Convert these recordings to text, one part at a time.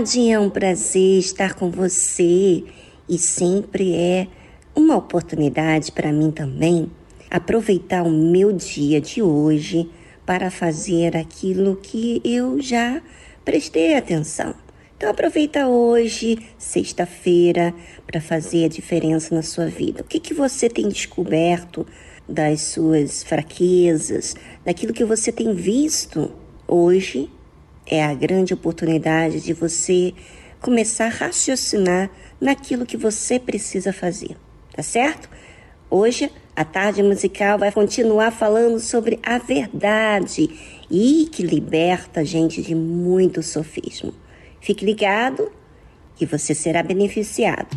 Tarde, é um prazer estar com você e sempre é uma oportunidade para mim também aproveitar o meu dia de hoje para fazer aquilo que eu já prestei atenção. Então aproveita hoje, sexta-feira, para fazer a diferença na sua vida. O que, que você tem descoberto das suas fraquezas, daquilo que você tem visto hoje é a grande oportunidade de você começar a raciocinar naquilo que você precisa fazer, tá certo? Hoje a tarde musical vai continuar falando sobre a verdade e que liberta a gente de muito sofismo. Fique ligado e você será beneficiado.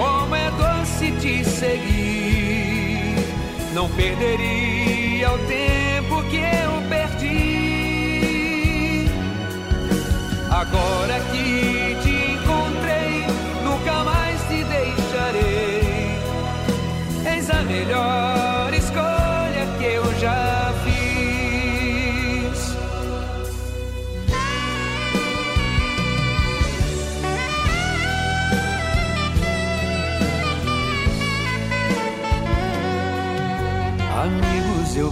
como é doce te seguir. Não perderia o tempo que eu perdi. Agora que te encontrei, nunca mais te deixarei. Eis a melhor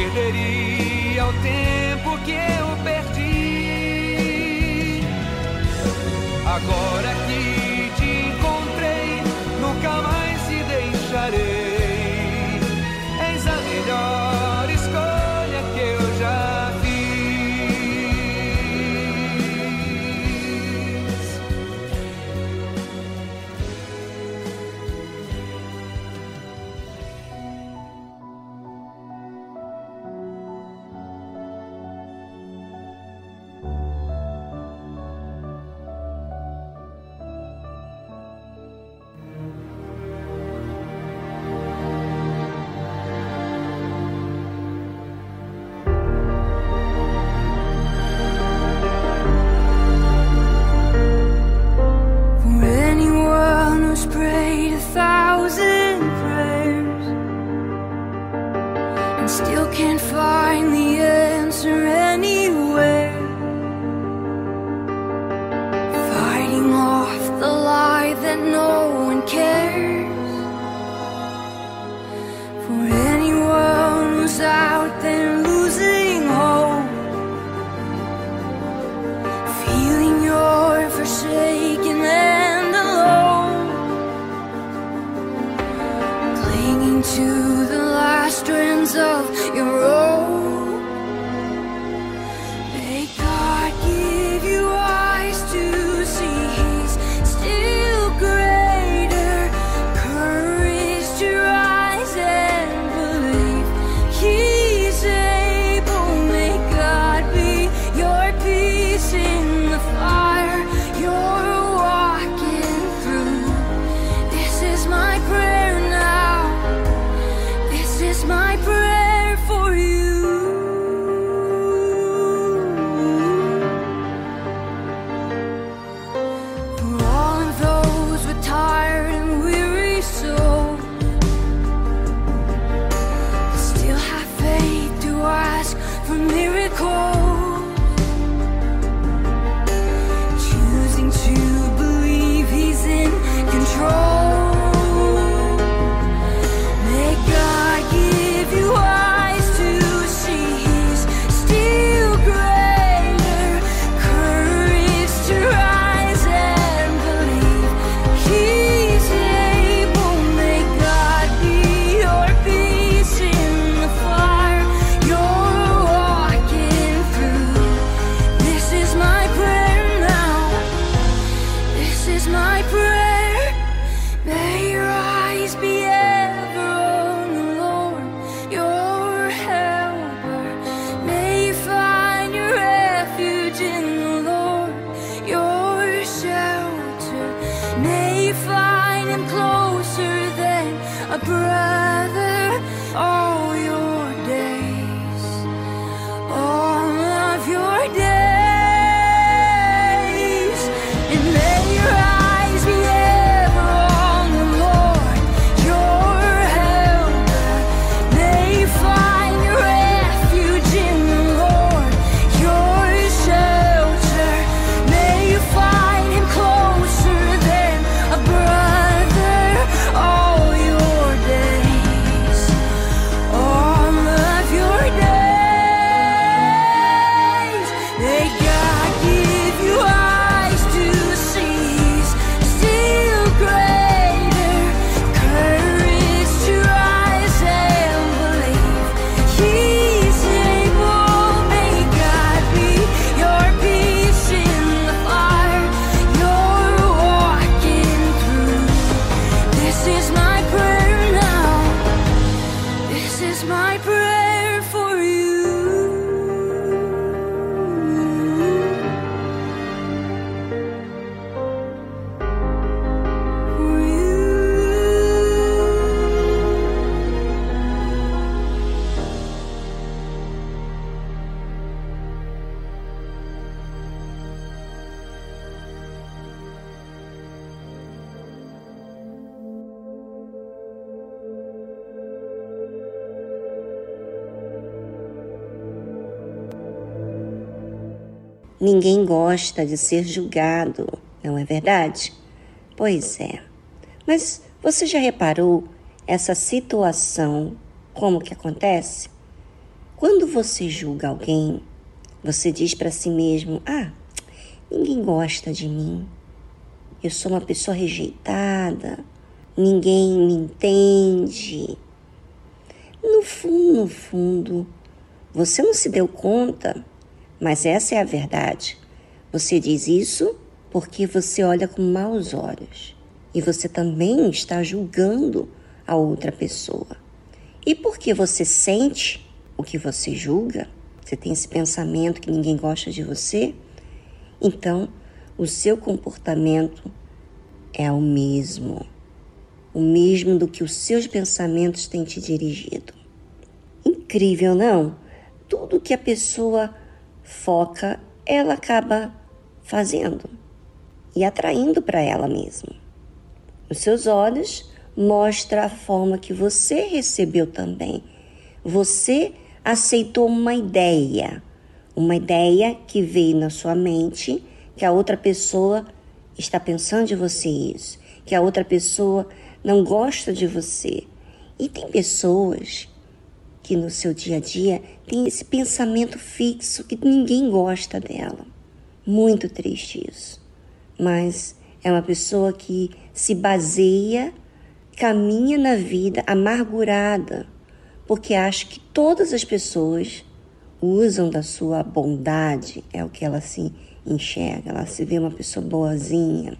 perderia o tempo que eu perdi. Agora que gosta de ser julgado, não é verdade? Pois é. Mas você já reparou essa situação como que acontece? Quando você julga alguém, você diz para si mesmo: "Ah, ninguém gosta de mim. Eu sou uma pessoa rejeitada. Ninguém me entende." No fundo, no fundo, você não se deu conta mas essa é a verdade. Você diz isso porque você olha com maus olhos e você também está julgando a outra pessoa. E porque você sente o que você julga, você tem esse pensamento que ninguém gosta de você, então o seu comportamento é o mesmo, o mesmo do que os seus pensamentos têm te dirigido. Incrível, não? Tudo que a pessoa foca, ela acaba fazendo e atraindo para ela mesma. Os seus olhos mostra a forma que você recebeu também. Você aceitou uma ideia, uma ideia que veio na sua mente, que a outra pessoa está pensando de você isso, que a outra pessoa não gosta de você. E tem pessoas que no seu dia a dia tem esse pensamento fixo que ninguém gosta dela. Muito triste isso. Mas é uma pessoa que se baseia, caminha na vida amargurada, porque acha que todas as pessoas usam da sua bondade, é o que ela se enxerga, ela se vê uma pessoa boazinha.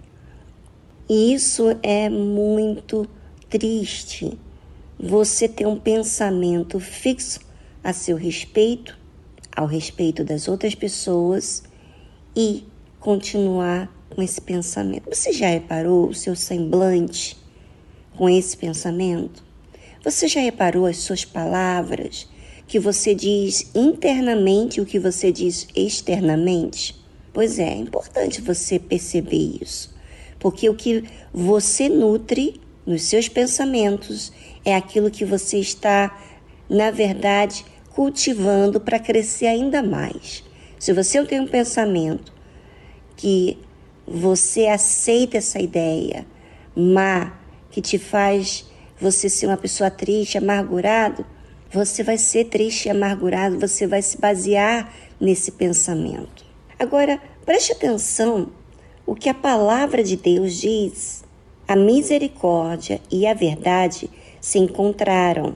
E isso é muito triste você ter um pensamento fixo a seu respeito, ao respeito das outras pessoas e continuar com esse pensamento. Você já reparou o seu semblante com esse pensamento? Você já reparou as suas palavras que você diz internamente o que você diz externamente? Pois é, é importante você perceber isso, porque o que você nutre nos seus pensamentos é aquilo que você está, na verdade, cultivando para crescer ainda mais. Se você tem um pensamento que você aceita essa ideia má, que te faz você ser uma pessoa triste, amargurado, você vai ser triste e amargurado, você vai se basear nesse pensamento. Agora, preste atenção o que a palavra de Deus diz. A misericórdia e a verdade se encontraram.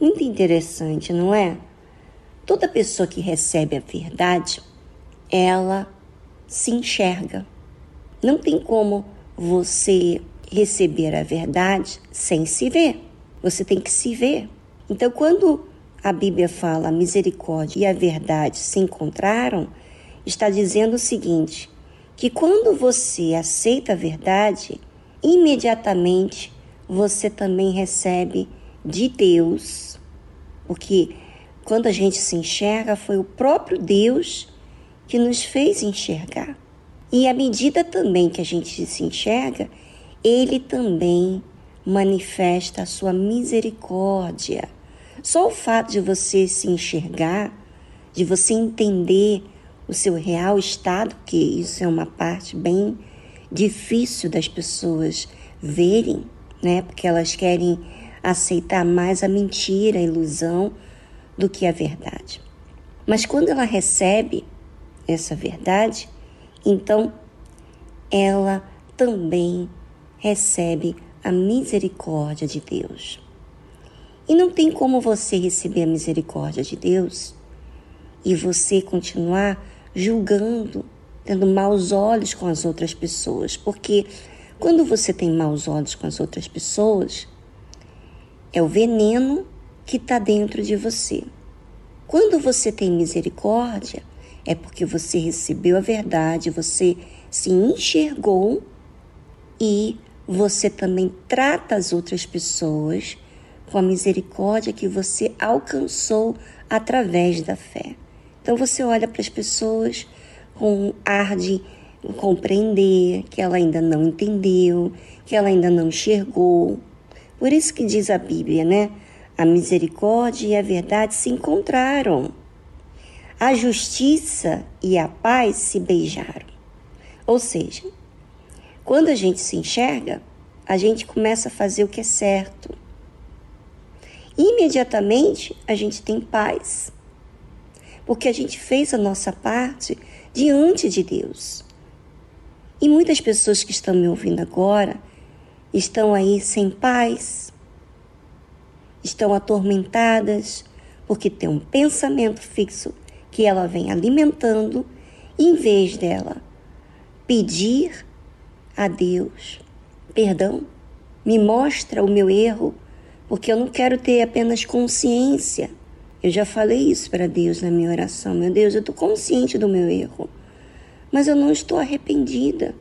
Muito interessante, não é? Toda pessoa que recebe a verdade, ela se enxerga. Não tem como você receber a verdade sem se ver. Você tem que se ver. Então, quando a Bíblia fala a misericórdia e a verdade se encontraram, está dizendo o seguinte: que quando você aceita a verdade, imediatamente você também recebe de Deus, porque quando a gente se enxerga, foi o próprio Deus que nos fez enxergar. E à medida também que a gente se enxerga, ele também manifesta a sua misericórdia. Só o fato de você se enxergar, de você entender o seu real estado, que isso é uma parte bem difícil das pessoas verem, né? Porque elas querem aceitar mais a mentira, a ilusão do que a verdade. Mas quando ela recebe essa verdade, então ela também recebe a misericórdia de Deus. E não tem como você receber a misericórdia de Deus e você continuar julgando, tendo maus olhos com as outras pessoas, porque quando você tem maus olhos com as outras pessoas, é o veneno que está dentro de você. Quando você tem misericórdia, é porque você recebeu a verdade, você se enxergou e você também trata as outras pessoas com a misericórdia que você alcançou através da fé. Então você olha para as pessoas com ar de compreender, que ela ainda não entendeu, que ela ainda não enxergou. Por isso que diz a Bíblia, né? A misericórdia e a verdade se encontraram. a justiça e a paz se beijaram. Ou seja, quando a gente se enxerga, a gente começa a fazer o que é certo. Imediatamente a gente tem paz, porque a gente fez a nossa parte diante de Deus. E muitas pessoas que estão me ouvindo agora estão aí sem paz, estão atormentadas, porque tem um pensamento fixo que ela vem alimentando, em vez dela pedir a Deus perdão, me mostra o meu erro, porque eu não quero ter apenas consciência. Eu já falei isso para Deus na minha oração. Meu Deus, eu estou consciente do meu erro, mas eu não estou arrependida,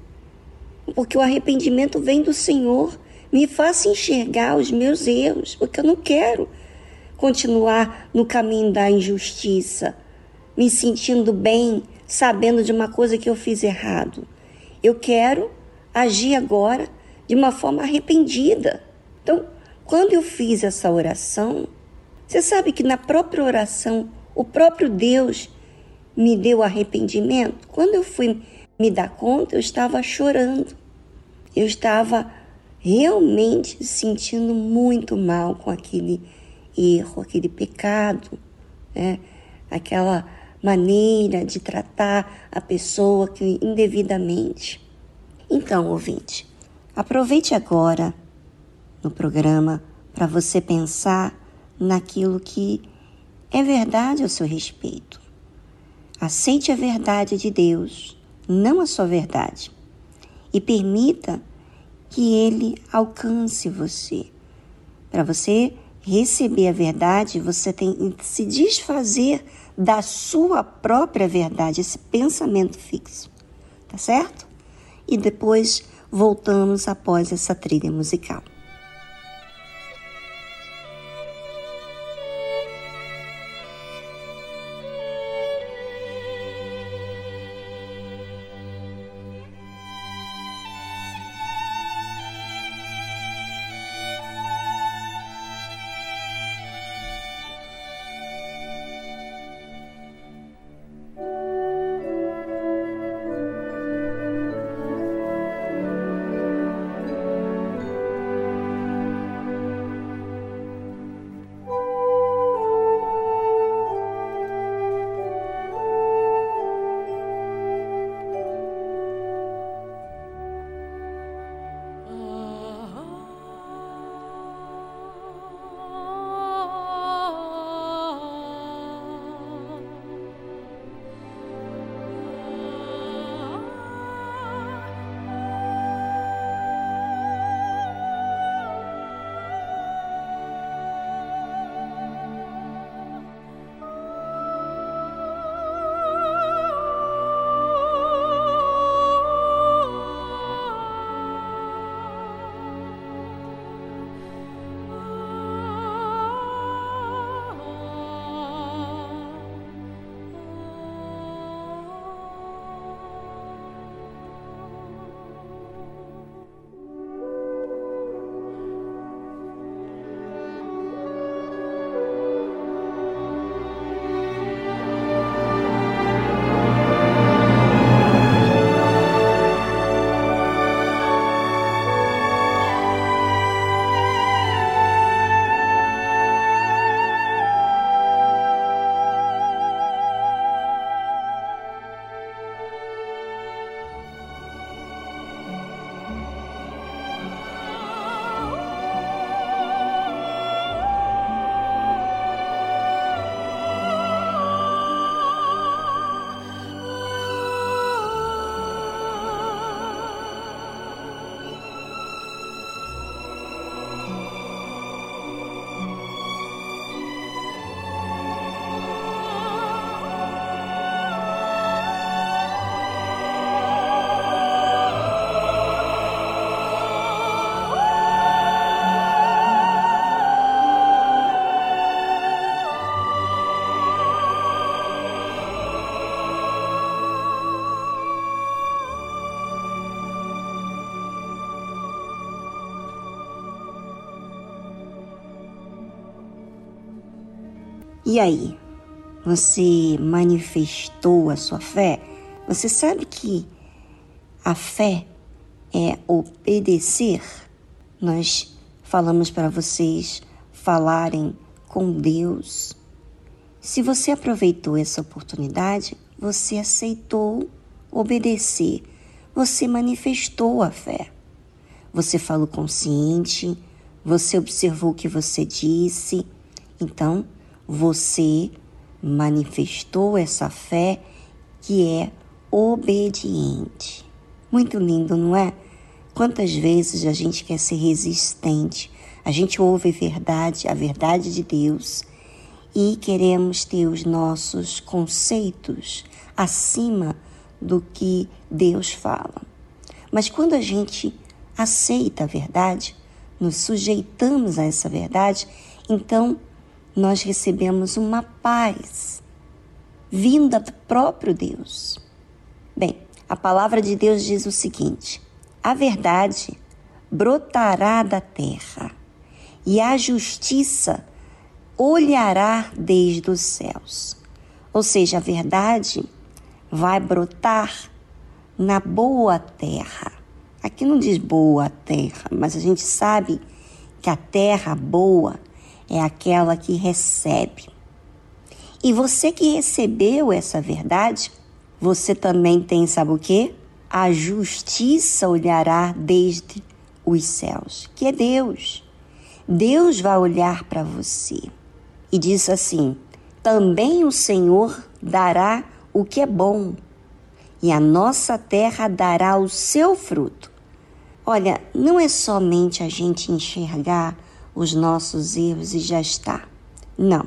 porque o arrependimento vem do Senhor. Me faça enxergar os meus erros, porque eu não quero continuar no caminho da injustiça, me sentindo bem, sabendo de uma coisa que eu fiz errado. Eu quero agir agora de uma forma arrependida. Então, quando eu fiz essa oração, você sabe que na própria oração, o próprio Deus me deu arrependimento. Quando eu fui me dar conta, eu estava chorando. Eu estava realmente sentindo muito mal com aquele erro, aquele pecado, né? aquela maneira de tratar a pessoa que indevidamente. Então, ouvinte, aproveite agora no programa para você pensar naquilo que é verdade ao seu respeito. Aceite a verdade de Deus, não a sua verdade, e permita que Ele alcance você. Para você receber a verdade, você tem que se desfazer da sua própria verdade, esse pensamento fixo. Tá certo? E depois voltamos após essa trilha musical. E aí? Você manifestou a sua fé? Você sabe que a fé é obedecer? Nós falamos para vocês falarem com Deus. Se você aproveitou essa oportunidade, você aceitou obedecer, você manifestou a fé. Você falou consciente, você observou o que você disse, então você manifestou essa fé que é obediente. Muito lindo, não é? Quantas vezes a gente quer ser resistente, a gente ouve a verdade, a verdade de Deus, e queremos ter os nossos conceitos acima do que Deus fala. Mas quando a gente aceita a verdade, nos sujeitamos a essa verdade, então nós recebemos uma paz vinda do próprio Deus. Bem, a palavra de Deus diz o seguinte: a verdade brotará da terra e a justiça olhará desde os céus. Ou seja, a verdade vai brotar na boa terra. Aqui não diz boa terra, mas a gente sabe que a terra boa é aquela que recebe. E você que recebeu essa verdade, você também tem, sabe o quê? A justiça olhará desde os céus, que é Deus. Deus vai olhar para você e diz assim: também o Senhor dará o que é bom, e a nossa terra dará o seu fruto. Olha, não é somente a gente enxergar os nossos erros e já está. Não.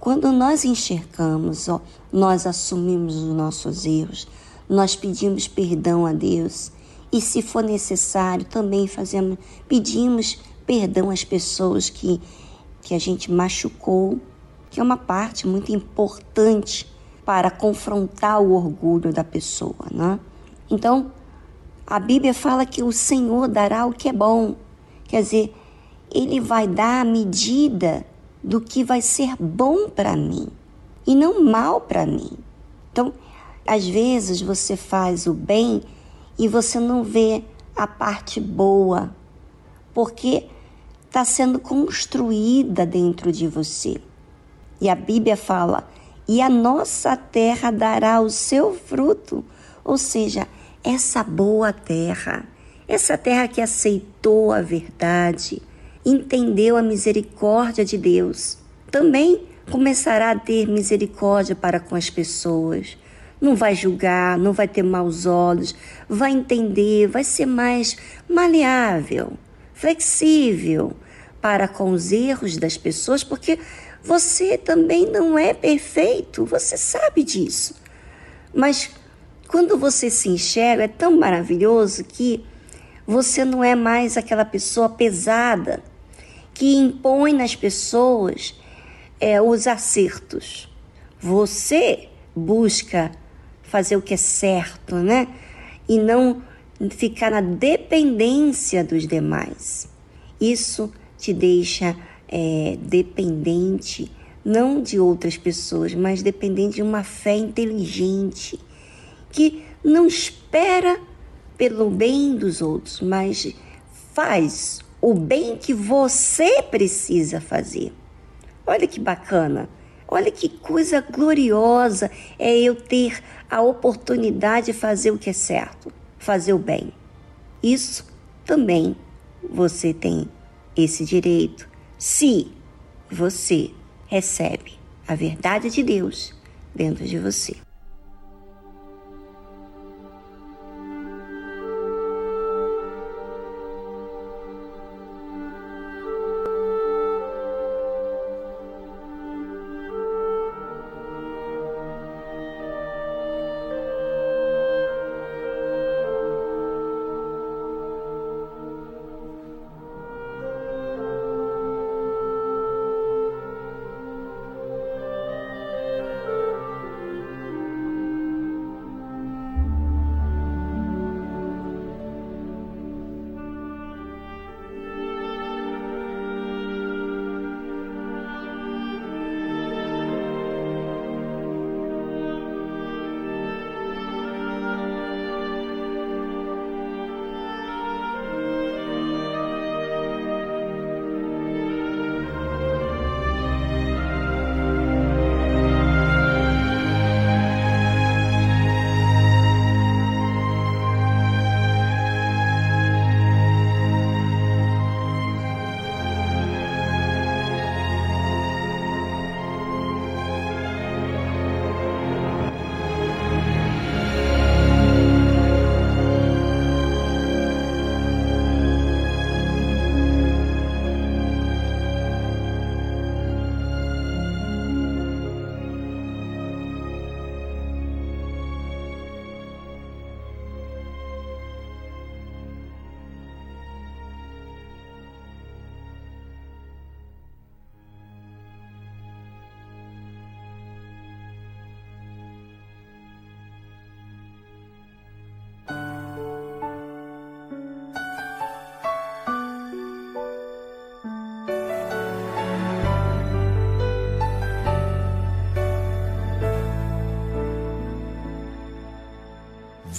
Quando nós enxergamos, ó, nós assumimos os nossos erros, nós pedimos perdão a Deus e, se for necessário, também fazemos, pedimos perdão às pessoas que, que a gente machucou, que é uma parte muito importante para confrontar o orgulho da pessoa, né? Então, a Bíblia fala que o Senhor dará o que é bom. Quer dizer, ele vai dar a medida do que vai ser bom para mim e não mal para mim. Então, às vezes você faz o bem e você não vê a parte boa, porque está sendo construída dentro de você. E a Bíblia fala: e a nossa terra dará o seu fruto, ou seja, essa boa terra, essa terra que aceitou a verdade, entendeu a misericórdia de Deus, também começará a ter misericórdia para com as pessoas. Não vai julgar, não vai ter maus olhos, vai entender, vai ser mais maleável, flexível para com os erros das pessoas, porque você também não é perfeito, você sabe disso. Mas quando você se enxerga, é tão maravilhoso que você não é mais aquela pessoa pesada que impõe nas pessoas é, os acertos. Você busca fazer o que é certo, né? E não ficar na dependência dos demais. Isso te deixa é, dependente, não de outras pessoas, mas dependente de uma fé inteligente, que não espera pelo bem dos outros, mas faz o bem que você precisa fazer. Olha que bacana, olha que coisa gloriosa é eu ter a oportunidade de fazer o que é certo, fazer o bem. Isso também você tem esse direito se você recebe a verdade de Deus dentro de você.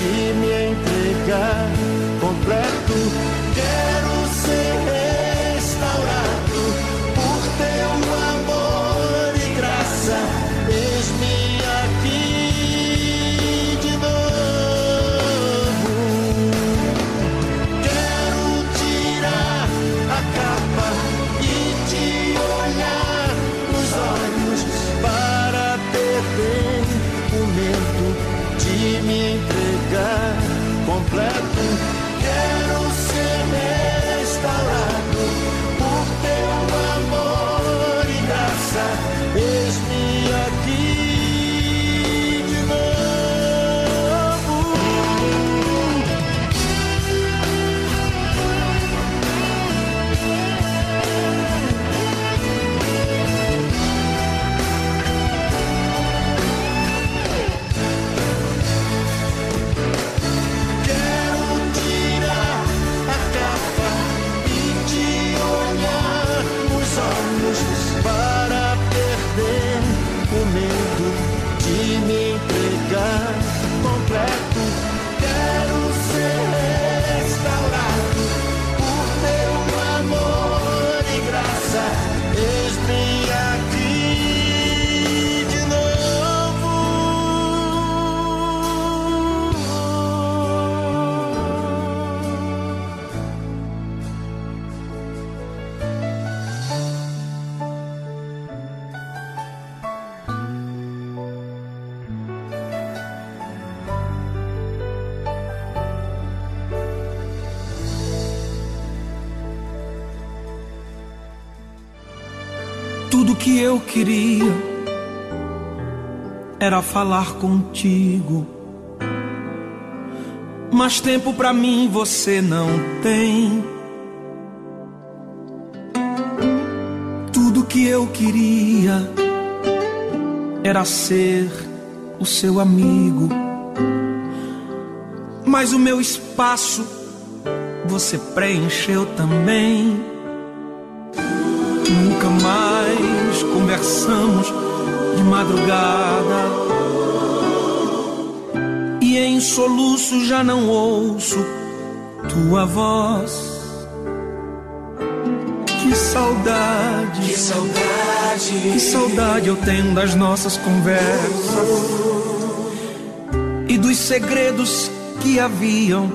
De me entregar completo. Que eu queria era falar contigo. Mas tempo para mim você não tem. Tudo que eu queria era ser o seu amigo. Mas o meu espaço você preencheu também. Conversamos de madrugada. E em soluço já não ouço tua voz. Que saudade, que saudade, que saudade eu tenho das nossas conversas e dos segredos que haviam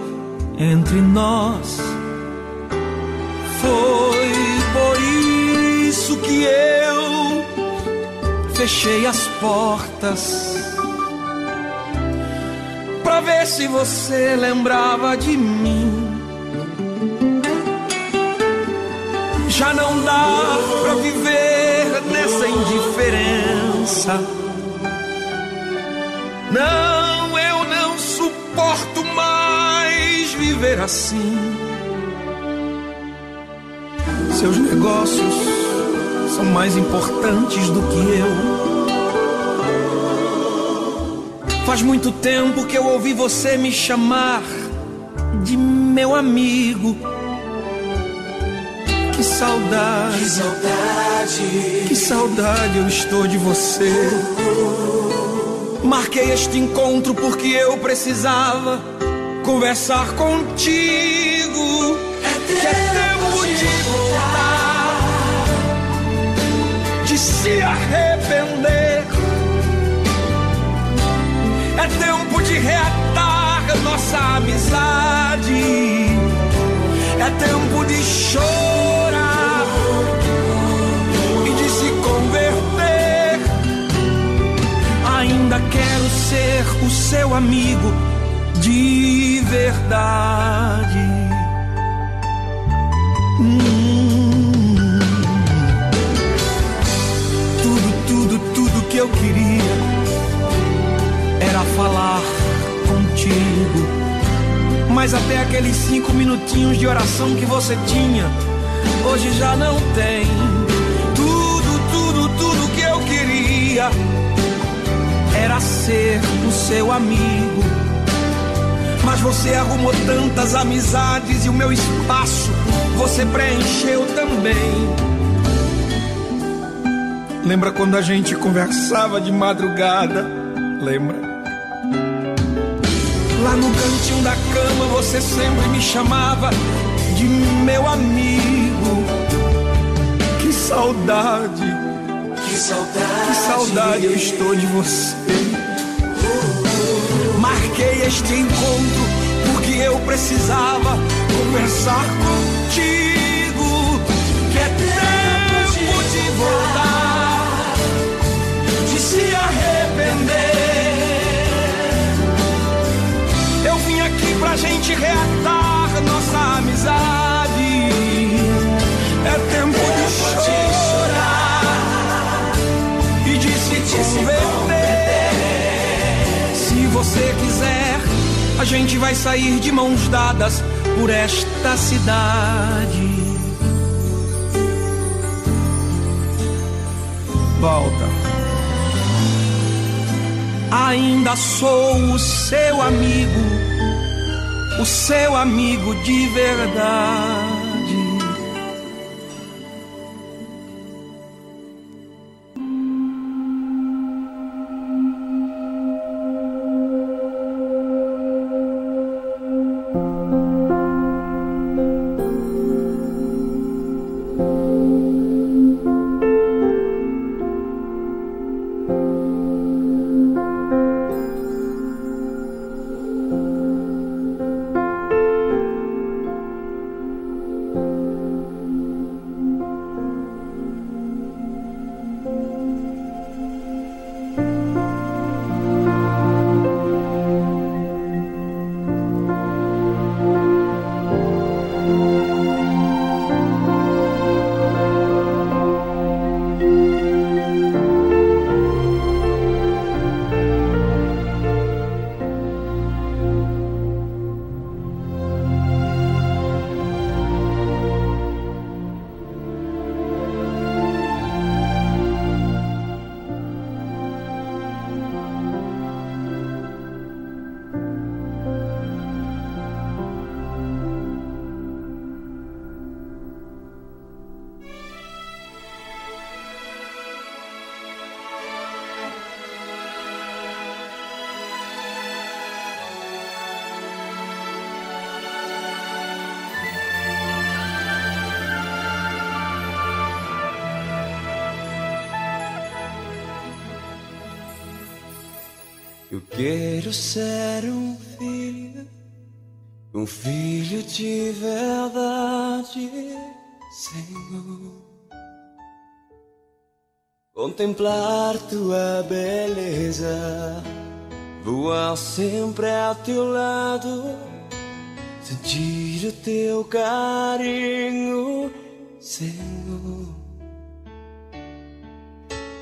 entre nós. Foi por isso que eu fechei as portas pra ver se você lembrava de mim. Já não dá pra viver nessa indiferença. Não, eu não suporto mais viver assim. Seus negócios são mais importantes do que eu. Faz muito tempo que eu ouvi você me chamar de meu amigo. Que saudade, Que saudade. que saudade eu estou de você. Marquei este encontro porque eu precisava conversar contigo. Que é tempo de voltar, se arrepender. É tempo de reatar nossa amizade. É tempo de chorar e de se converter. Ainda quero ser o seu amigo de verdade. Falar contigo. Mas até aqueles cinco minutinhos de oração que você tinha, hoje já não tem. Tudo, tudo, tudo que eu queria era ser o seu amigo. Mas você arrumou tantas amizades e o meu espaço você preencheu também. Lembra quando a gente conversava de madrugada? Lembra? Lá no cantinho da cama você sempre me chamava de meu amigo. Que saudade, Que saudade. que saudade eu estou de você. Marquei este encontro porque eu precisava conversar contigo. Que é tempo de voltar, de se arrepender. Pra gente reatar nossa amizade. É tempo de chorar e de se converter. Se você quiser, a gente vai sair de mãos dadas por esta cidade. Volta. Ainda sou o seu amigo, o seu amigo de verdade. Um filho, um filho de verdade, Senhor. Contemplar tua beleza, voar sempre ao teu lado, sentir o teu carinho, Senhor.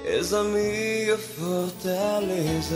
És a minha fortaleza.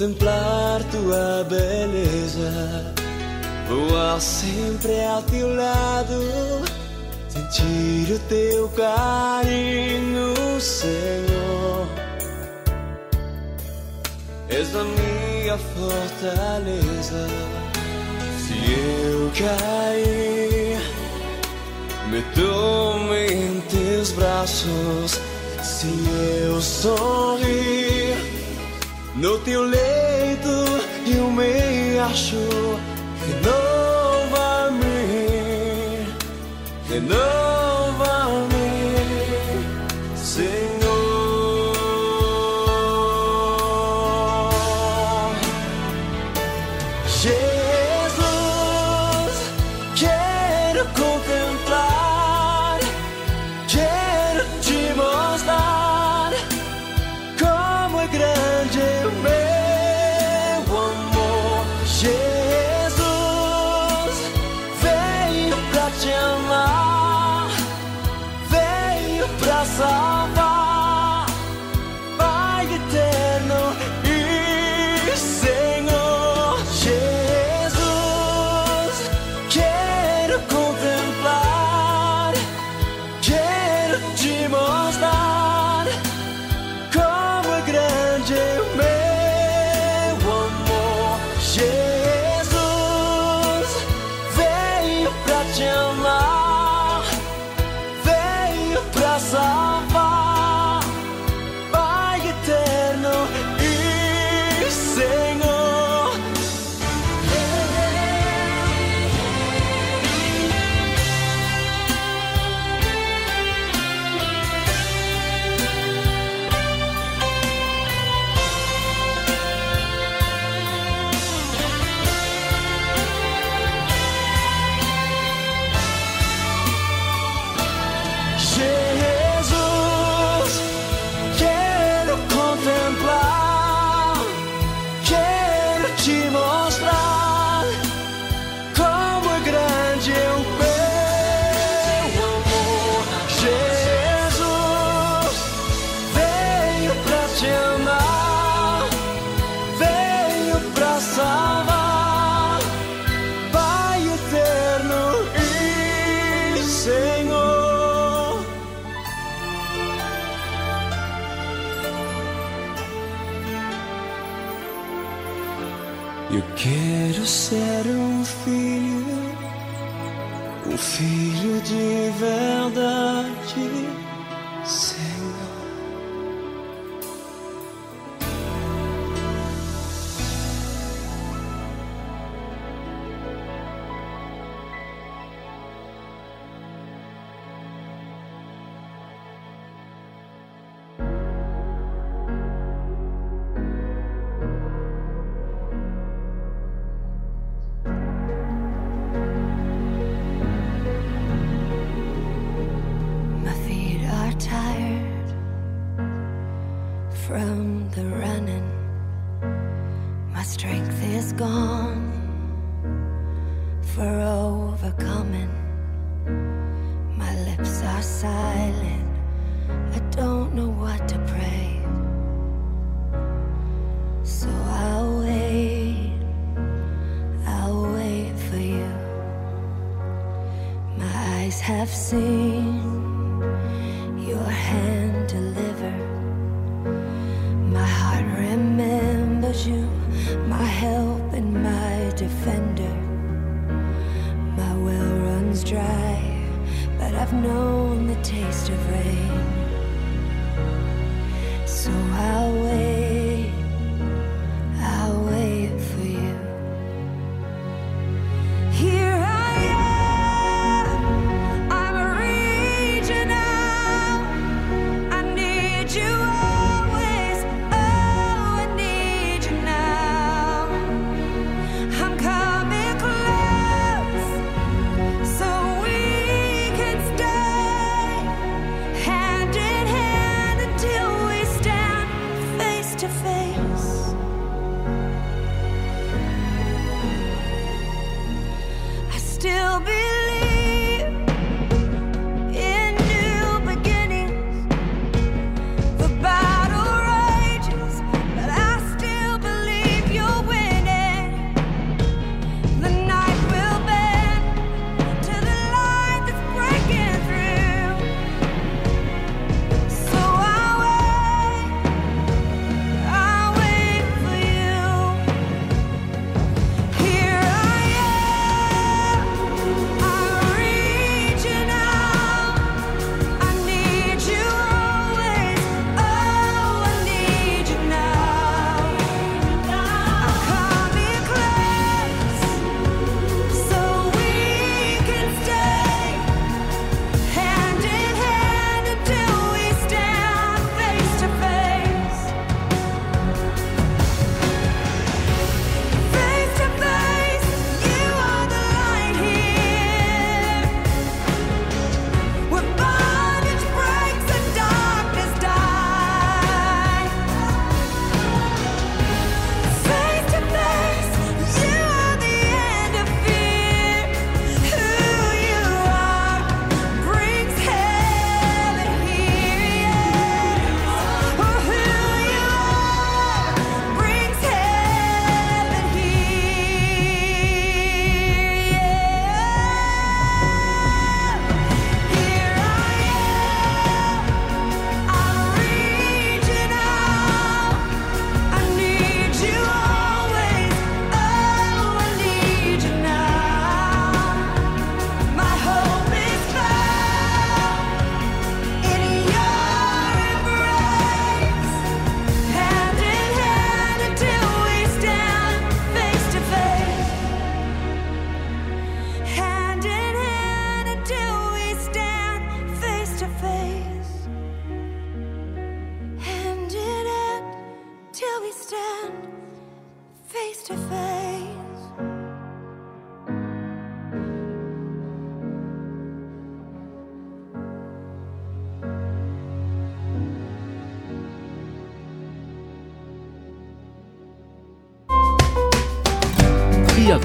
contemplar tua beleza, voar sempre ao teu lado, sentir o teu carinho, Senhor. És a minha fortaleza. Se eu cair, me tome em teus braços. Se eu sorrir no teu leito eu me acho, renova-me, renova-me.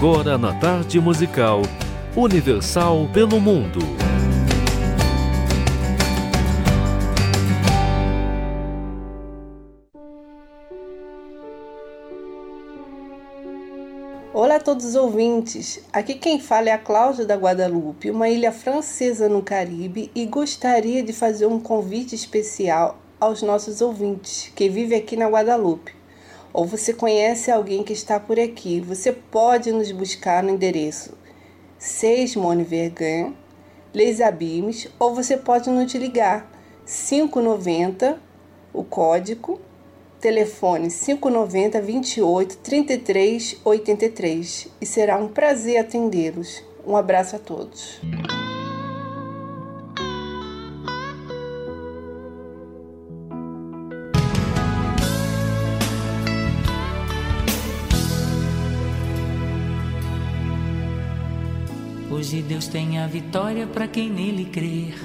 Agora na tarde musical Universal pelo Mundo. Olá a todos os ouvintes. Aqui quem fala é a Cláudia da Guadalupe, uma ilha francesa no Caribe, e gostaria de fazer um convite especial aos nossos ouvintes que vivem aqui na Guadalupe. Ou você conhece alguém que está por aqui, você pode nos buscar no endereço 6 Vergan, Les ou você pode nos ligar 590, o código telefone 590 28 33 83 e será um prazer atendê-los. Um abraço a todos. Hoje Deus tem a vitória para quem nele crer.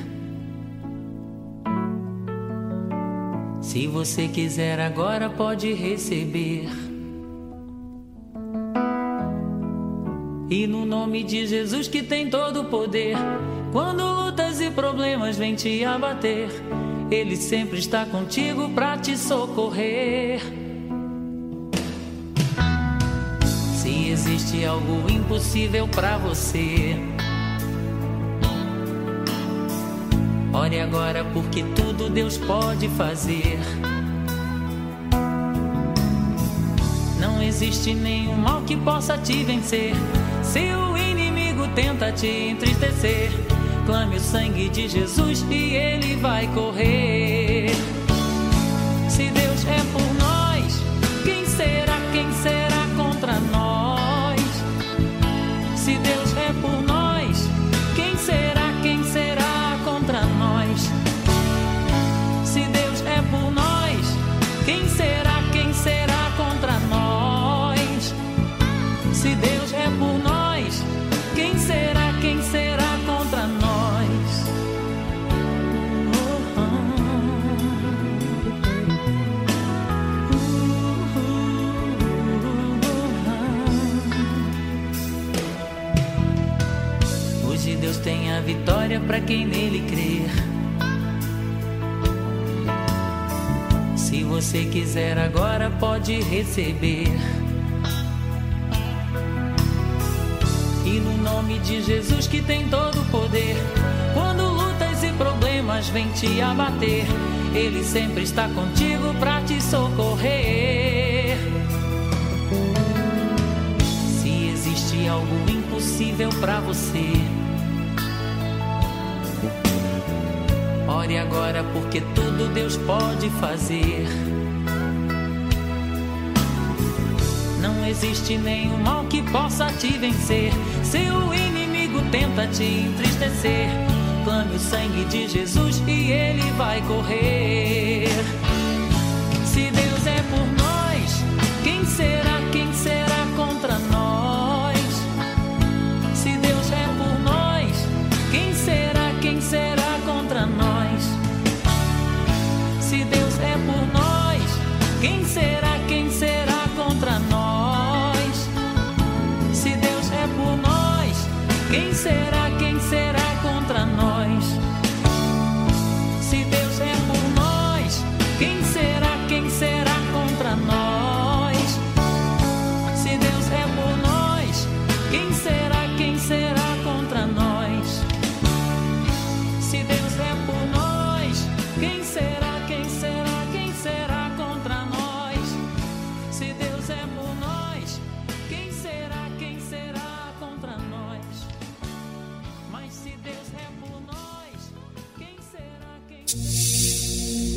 Se você quiser agora pode receber. E no nome de Jesus que tem todo o poder, quando lutas e problemas vêm te abater, ele sempre está contigo para te socorrer. Se existe algo impossível para você, Ore agora porque tudo Deus pode fazer. Não existe nenhum mal que possa te vencer. Se o inimigo tenta te entristecer, clame o sangue de Jesus e ele vai correr. Vitória para quem nele crer. Se você quiser agora, pode receber. E no nome de Jesus que tem todo o poder, quando lutas e problemas vêm te abater, Ele sempre está contigo para te socorrer. Se existe algo impossível para você, ore agora porque tudo Deus pode fazer. Não existe nenhum mal que possa te vencer. Se o inimigo tenta te entristecer, clame o sangue de Jesus e ele vai correr.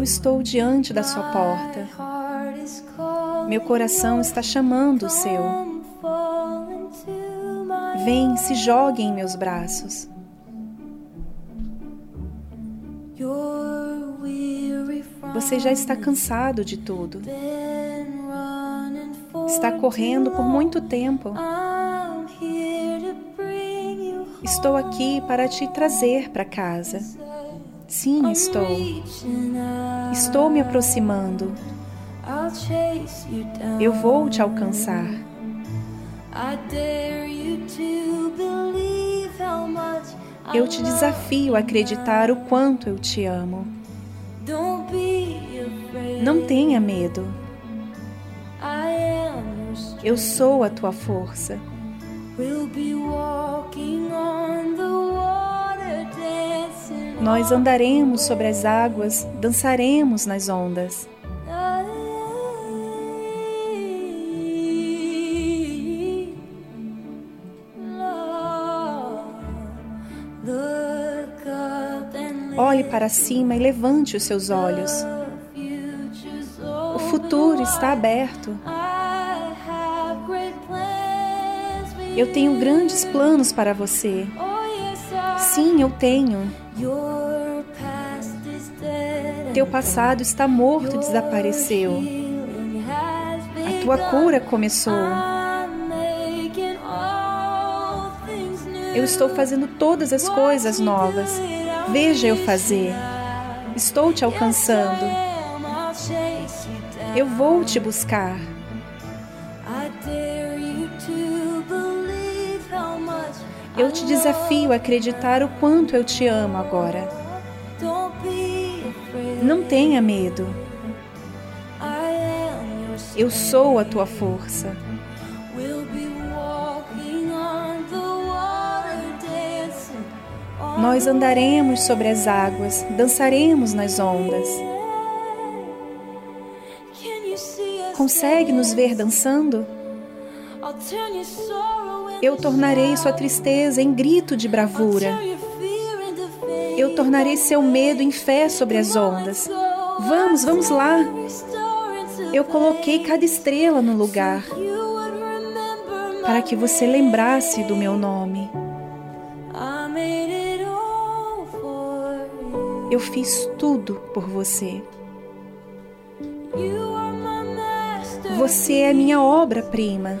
Eu estou diante da sua porta. Meu coração está chamando o seu. Vem, se jogue em meus braços. Você já está cansado de tudo. Está correndo por muito tempo. Estou aqui para te trazer para casa. Sim, estou. Estou me aproximando. Eu vou te alcançar. Eu te desafio a acreditar o quanto eu te amo. Não tenha medo. Eu sou a tua força. Nós andaremos sobre as águas, dançaremos nas ondas. Olhe para cima e levante os seus olhos. O futuro está aberto. Eu tenho grandes planos para você. Sim, eu tenho. Teu passado está morto, desapareceu. A tua cura começou. Eu estou fazendo todas as coisas novas. Veja eu fazer. Estou te alcançando. Eu vou te buscar. Eu te desafio a acreditar o quanto eu te amo agora. Não tenha medo. Eu sou a tua força. Nós andaremos sobre as águas, dançaremos nas ondas. Consegue nos ver dançando? Eu tornarei sua tristeza em grito de bravura. Eu tornarei seu medo em fé sobre as ondas. Vamos, vamos lá. Eu coloquei cada estrela no lugar para que você lembrasse do meu nome. Eu fiz tudo por você. Você é minha obra-prima.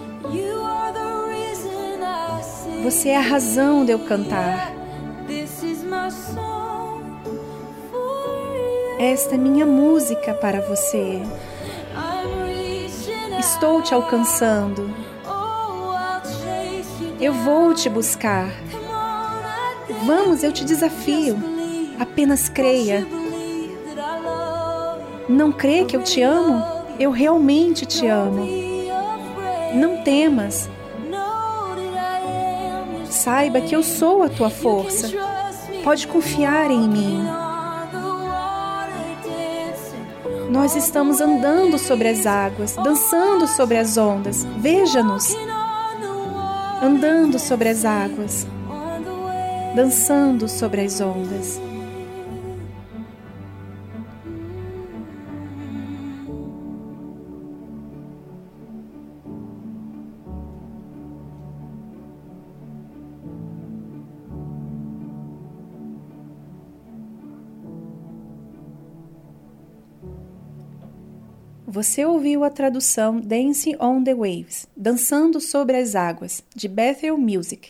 Você é a razão de eu cantar. Esta é minha música para você. Estou te alcançando. Eu vou te buscar. Vamos, eu te desafio. Apenas creia. Não crê que eu te amo? Eu realmente te amo. Não temas. Saiba que eu sou a tua força. Pode confiar em mim. Nós estamos andando sobre as águas, dançando sobre as ondas. Veja-nos. Andando sobre as águas, dançando sobre as ondas. Você ouviu a tradução Dancing on the Waves, Dançando sobre as Águas, de Bethel Music.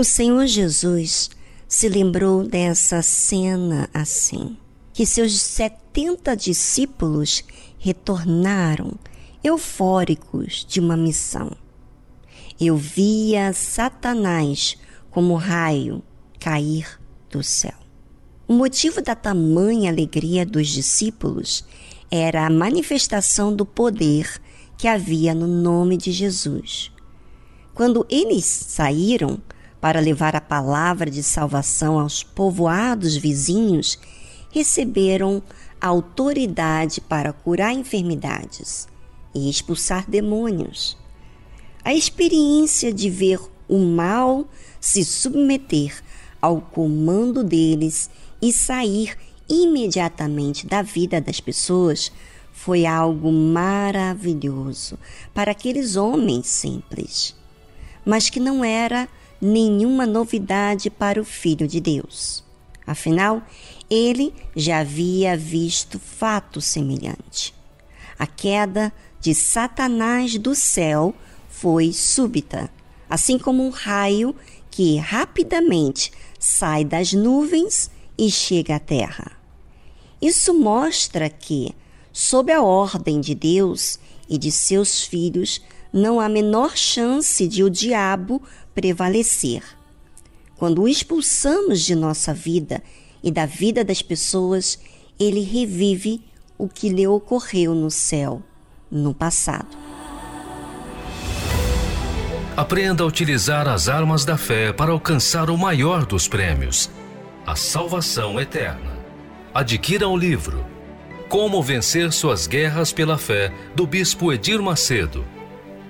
O Senhor Jesus se lembrou dessa cena assim: que seus setenta discípulos retornaram eufóricos de uma missão. Eu via Satanás como raio cair do céu. O motivo da tamanha alegria dos discípulos era a manifestação do poder que havia no nome de Jesus. Quando eles saíram para levar a palavra de salvação aos povoados vizinhos, receberam autoridade para curar enfermidades e expulsar demônios. A experiência de ver o mal se submeter ao comando deles e sair imediatamente da vida das pessoas foi algo maravilhoso para aqueles homens simples, mas que não era nenhuma novidade para o Filho de Deus. Afinal, ele já havia visto fato semelhante. A queda de Satanás do céu foi súbita, assim como um raio que rapidamente sai das nuvens e chega à terra. Isso mostra que, sob a ordem de Deus e de seus filhos, não há menor chance de o diabo prevalecer. Quando o expulsamos de nossa vida e da vida das pessoas, ele revive o que lhe ocorreu no céu, no passado. Aprenda a utilizar as armas da fé para alcançar o maior dos prêmios, a salvação eterna. Adquira o livro Como Vencer Suas Guerras pela Fé, do Bispo Edir Macedo.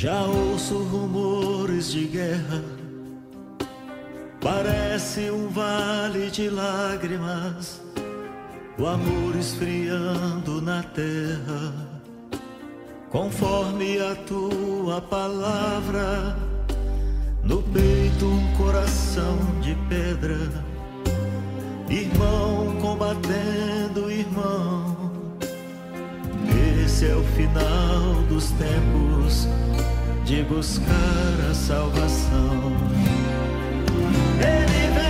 Já ouço rumores de guerra, parece um vale de lágrimas, o amor esfriando na terra, conforme a tua palavra, no peito um coração de pedra, irmão combatendo irmão. Esse é o final dos tempos de buscar a salvação. Ele vem,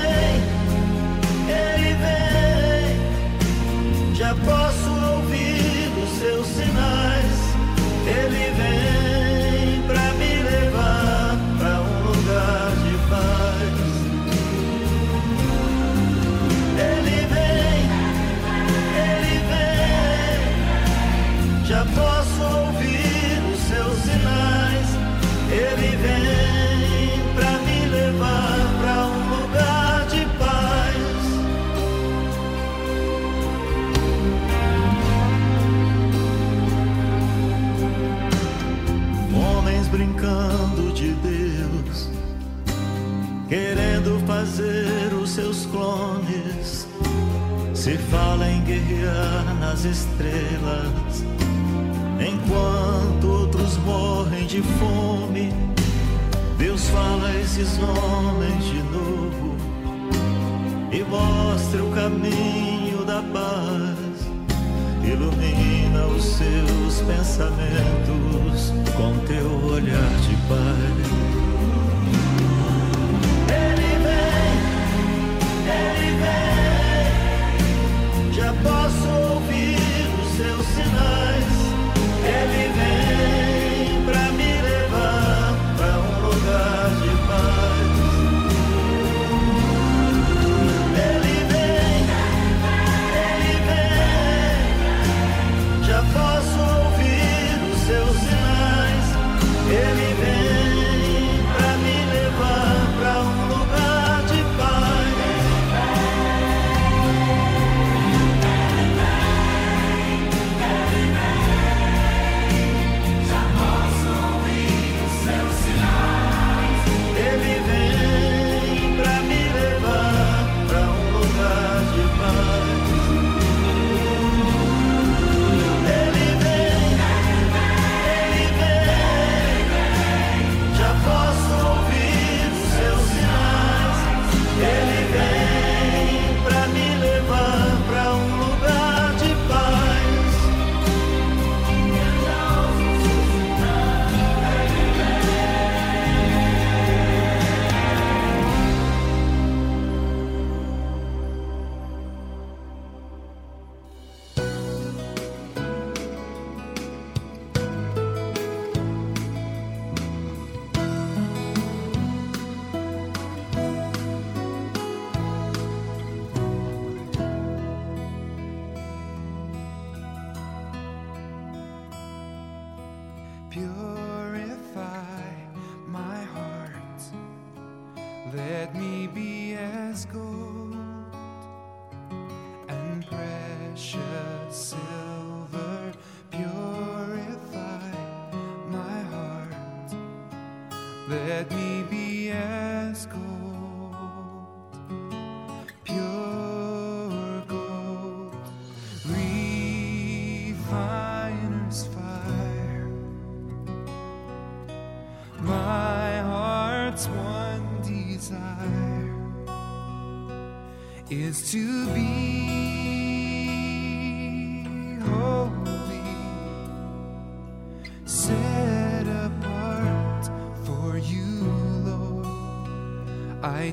Se fala em guerrear nas estrelas, enquanto outros morrem de fome. Deus fala a esses homens de novo e mostra o caminho da paz. Ilumina os seus pensamentos com teu olhar de paz.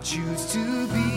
Choose to be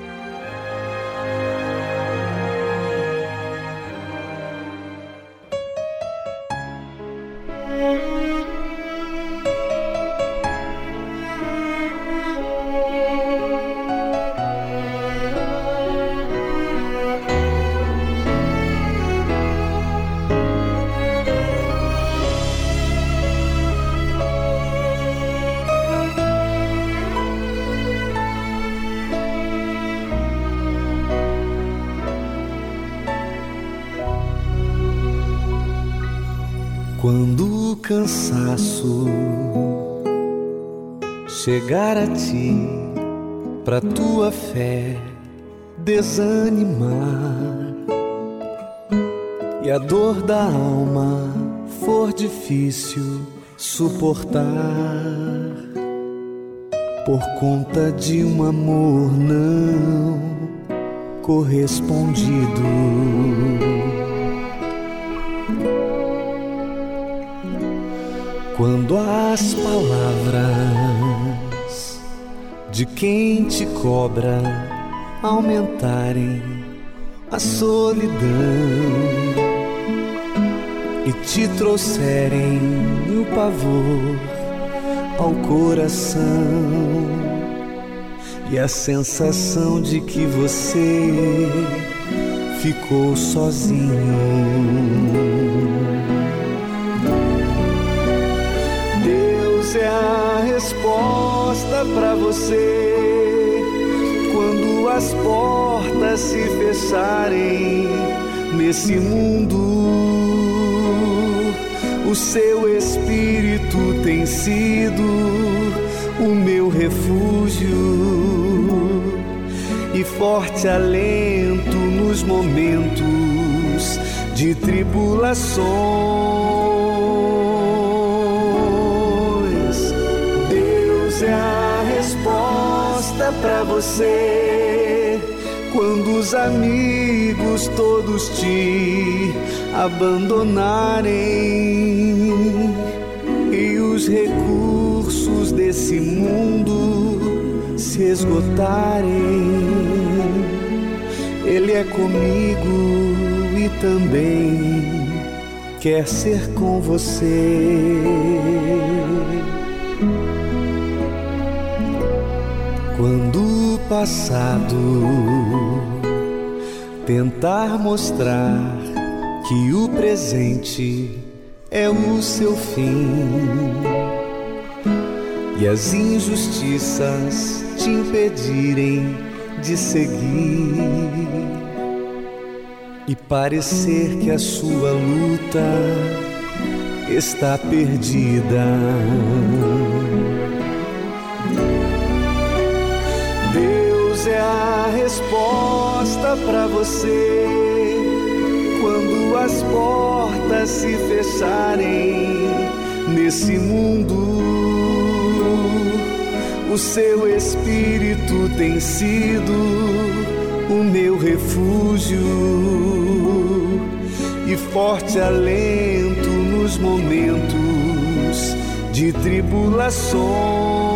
Desanimar e a dor da alma for difícil suportar por conta de um amor não correspondido. Quando as palavras de quem te cobra aumentarem a solidão e te trouxerem o pavor ao coração e a sensação de que você ficou sozinho. Deus é a resposta para você as portas se fecharem nesse mundo. O seu espírito tem sido o meu refúgio e forte alento nos momentos de tribulações. Para você quando os amigos todos te abandonarem e os recursos desse mundo se esgotarem. Ele é comigo e também quer ser com você. Passado tentar mostrar que o presente é o seu fim e as injustiças te impedirem de seguir e parecer que a sua luta está perdida. A resposta para você quando as portas se fecharem nesse mundo. O seu espírito tem sido o meu refúgio e forte alento nos momentos de tribulações.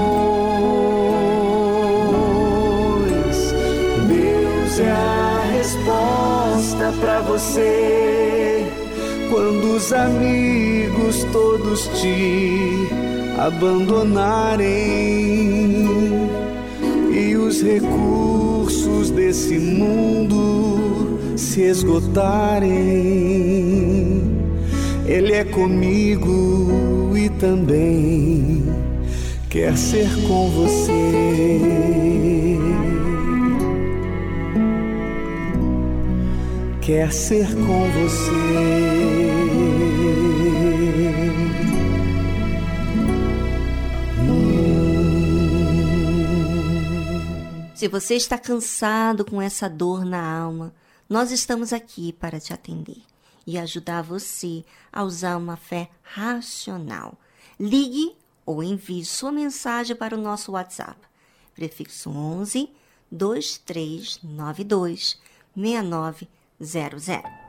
Deus é a resposta para você quando os amigos todos te abandonarem e os recursos desse mundo se esgotarem. Ele é comigo e também quer ser com você. Quer ser com você. Se você está cansado com essa dor na alma, nós estamos aqui para te atender e ajudar você a usar uma fé racional. Ligue ou envie sua mensagem para o nosso WhatsApp, prefixo 11 2392 6900.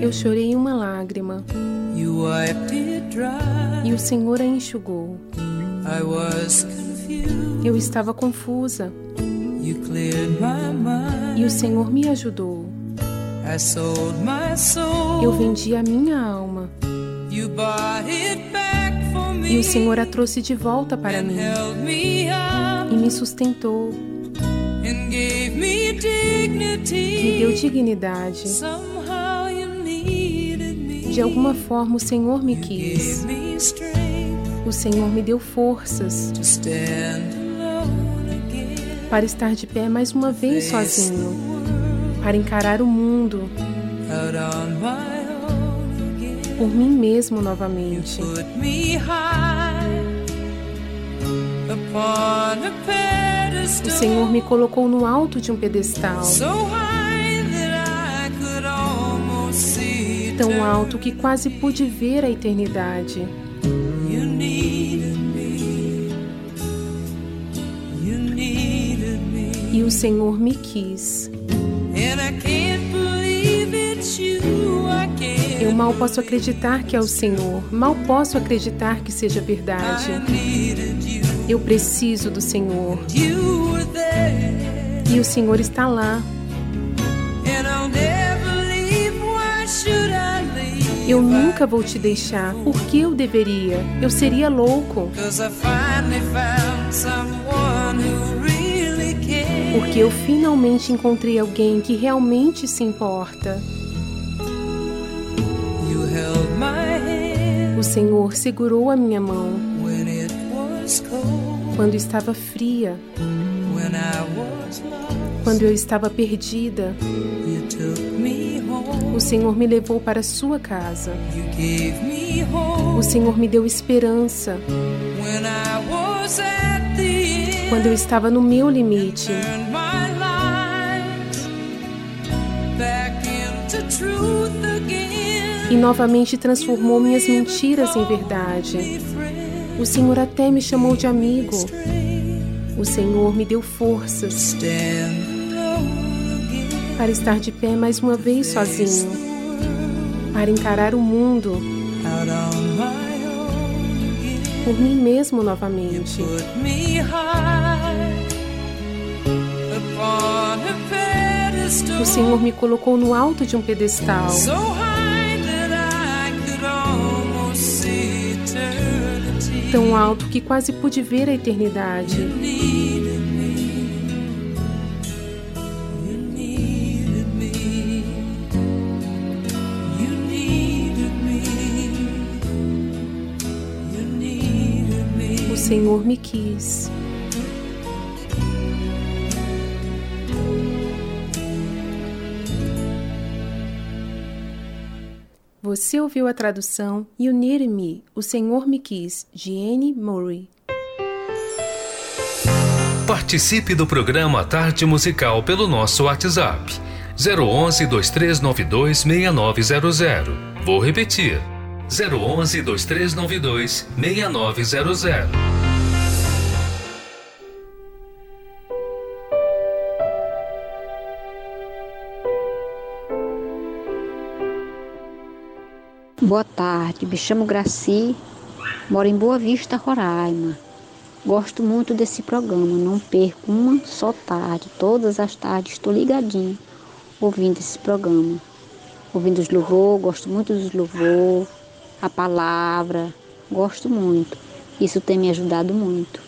Eu chorei uma lágrima. E o Senhor a enxugou. Eu estava confusa. E o Senhor me ajudou. Eu vendi a minha alma. E o Senhor a trouxe de volta para mim. E me sustentou. Me deu dignidade. De alguma forma o Senhor me quis. O Senhor me deu forças para estar de pé mais uma vez sozinho, para encarar o mundo por mim mesmo novamente. O Senhor me colocou no alto de um pedestal, tão alto que quase pude ver a eternidade. E o Senhor me quis. Eu mal posso acreditar que é o Senhor, mal posso acreditar que seja verdade. Eu preciso do Senhor. E o Senhor está lá. Eu nunca vou te deixar. Por que eu deveria? Eu seria louco. Porque eu finalmente encontrei alguém que realmente se importa. O Senhor segurou a minha mão quando estava fria, quando eu estava perdida. O Senhor me levou para sua casa. O Senhor me deu esperança. Quando eu estava no meu limite. E novamente transformou minhas mentiras em verdade. O Senhor até me chamou de amigo. O Senhor me deu forças para estar de pé mais uma vez sozinho, para encarar o mundo por mim mesmo novamente. O Senhor me colocou no alto de um pedestal. Tão alto que quase pude ver a eternidade. Senhor me quis. Você ouviu a tradução Need Me, O Senhor Me Quis, de Anne Murray. Participe do programa Tarde Musical pelo nosso WhatsApp 011 2392 6900. Vou repetir. 011 2392 6900. Boa tarde, me chamo Graci, moro em Boa Vista, Roraima. Gosto muito desse programa, não perco uma só tarde, todas as tardes estou ligadinho ouvindo esse programa. Ouvindo os louvor, gosto muito dos louvor, a palavra, gosto muito. Isso tem me ajudado muito.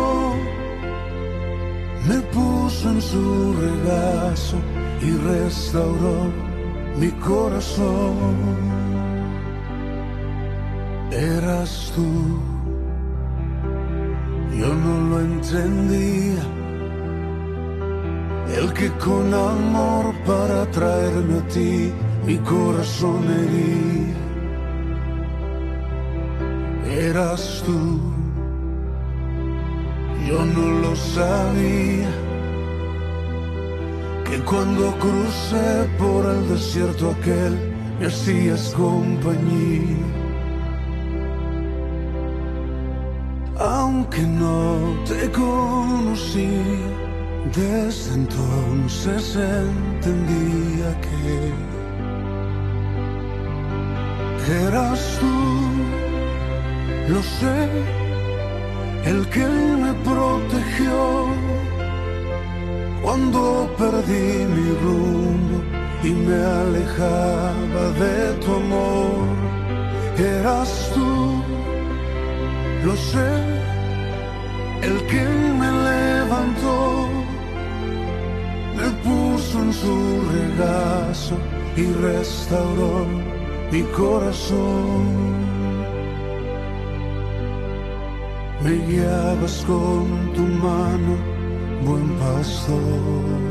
en su regazo y restauró mi corazón. Eras tú, yo no lo entendía. El que con amor para traerme a ti mi corazón hería. Eras tú, yo no lo sabía que cuando crucé por el desierto aquel me hacías compañía. Aunque no te conocía, desde entonces entendía que eras tú, lo sé, el que me protegió cuando perdí mi rumbo y me alejaba de tu amor. Eras tú, lo sé, el que me levantó, me puso en su regazo y restauró mi corazón. Me guiabas con tu mano buen pastor.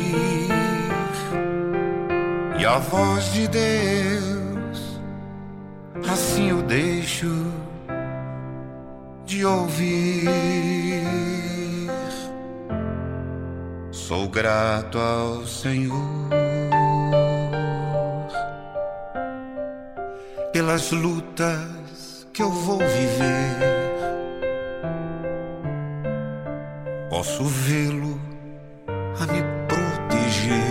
e a voz de Deus assim eu deixo de ouvir. Sou grato ao Senhor pelas lutas que eu vou viver. Posso vê-lo a me proteger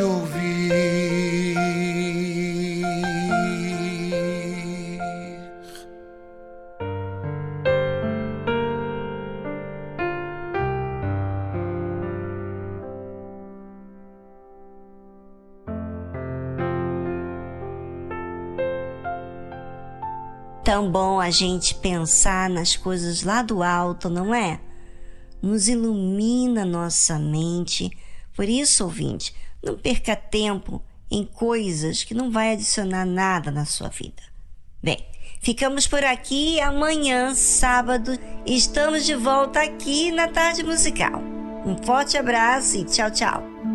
de ouvir. Tão bom a gente pensar nas coisas lá do alto, não é? Nos ilumina nossa mente. Por isso, ouvinte, não perca tempo em coisas que não vai adicionar nada na sua vida. Bem, ficamos por aqui amanhã, sábado, estamos de volta aqui na Tarde Musical. Um forte abraço e tchau, tchau.